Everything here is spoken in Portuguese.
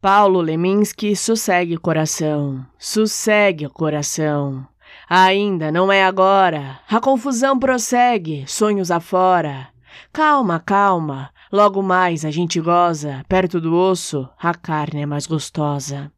Paulo Leminski, sossegue coração, sossegue coração. Ainda não é agora, a confusão prossegue, sonhos afora. Calma, calma, logo mais a gente goza, perto do osso, a carne é mais gostosa.